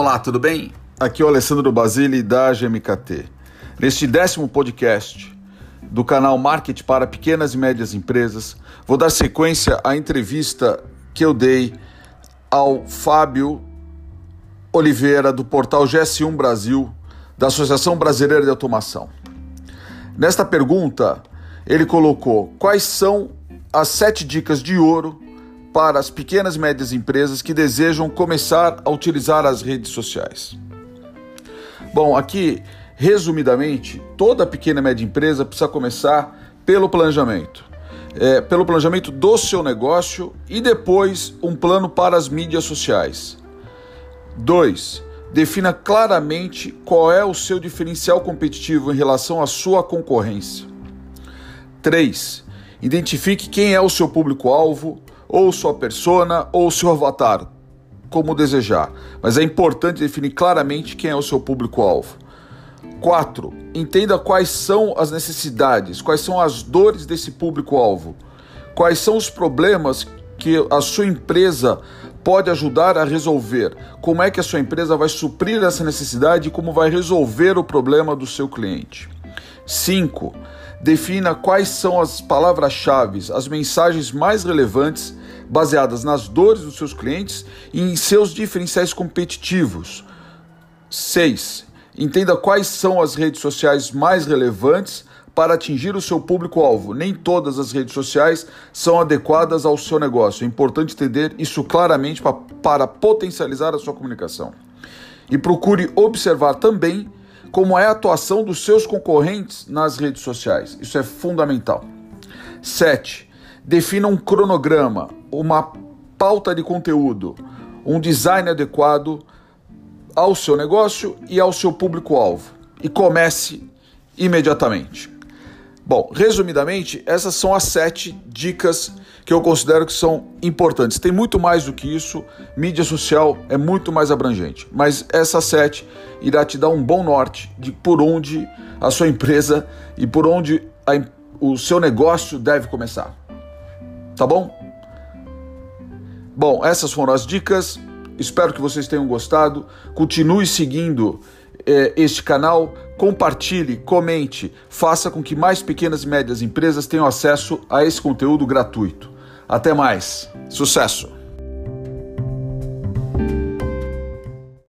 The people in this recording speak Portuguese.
Olá, tudo bem? Aqui é o Alessandro Basile da GMKT. Neste décimo podcast do canal Market para Pequenas e Médias Empresas, vou dar sequência à entrevista que eu dei ao Fábio Oliveira do portal GS1 Brasil, da Associação Brasileira de Automação. Nesta pergunta, ele colocou quais são as sete dicas de ouro para as pequenas e médias empresas que desejam começar a utilizar as redes sociais. Bom, aqui, resumidamente, toda pequena e média empresa precisa começar pelo planejamento. É, pelo planejamento do seu negócio e depois um plano para as mídias sociais. 2. Defina claramente qual é o seu diferencial competitivo em relação à sua concorrência. 3. Identifique quem é o seu público-alvo, ou sua persona, ou seu avatar, como desejar. Mas é importante definir claramente quem é o seu público-alvo. 4. Entenda quais são as necessidades, quais são as dores desse público-alvo, quais são os problemas que a sua empresa pode ajudar a resolver. Como é que a sua empresa vai suprir essa necessidade e como vai resolver o problema do seu cliente. 5. Defina quais são as palavras-chave, as mensagens mais relevantes baseadas nas dores dos seus clientes e em seus diferenciais competitivos. 6. Entenda quais são as redes sociais mais relevantes para atingir o seu público-alvo. Nem todas as redes sociais são adequadas ao seu negócio. É importante entender isso claramente para, para potencializar a sua comunicação. E procure observar também como é a atuação dos seus concorrentes nas redes sociais. Isso é fundamental. 7. Defina um cronograma, uma pauta de conteúdo, um design adequado ao seu negócio e ao seu público-alvo. E comece imediatamente. Bom, resumidamente, essas são as sete dicas que eu considero que são importantes. Tem muito mais do que isso, mídia social é muito mais abrangente, mas essas sete irá te dar um bom norte de por onde a sua empresa e por onde a, o seu negócio deve começar. Tá bom? Bom, essas foram as dicas. Espero que vocês tenham gostado. Continue seguindo este canal, compartilhe, comente, faça com que mais pequenas e médias empresas tenham acesso a esse conteúdo gratuito. Até mais. Sucesso!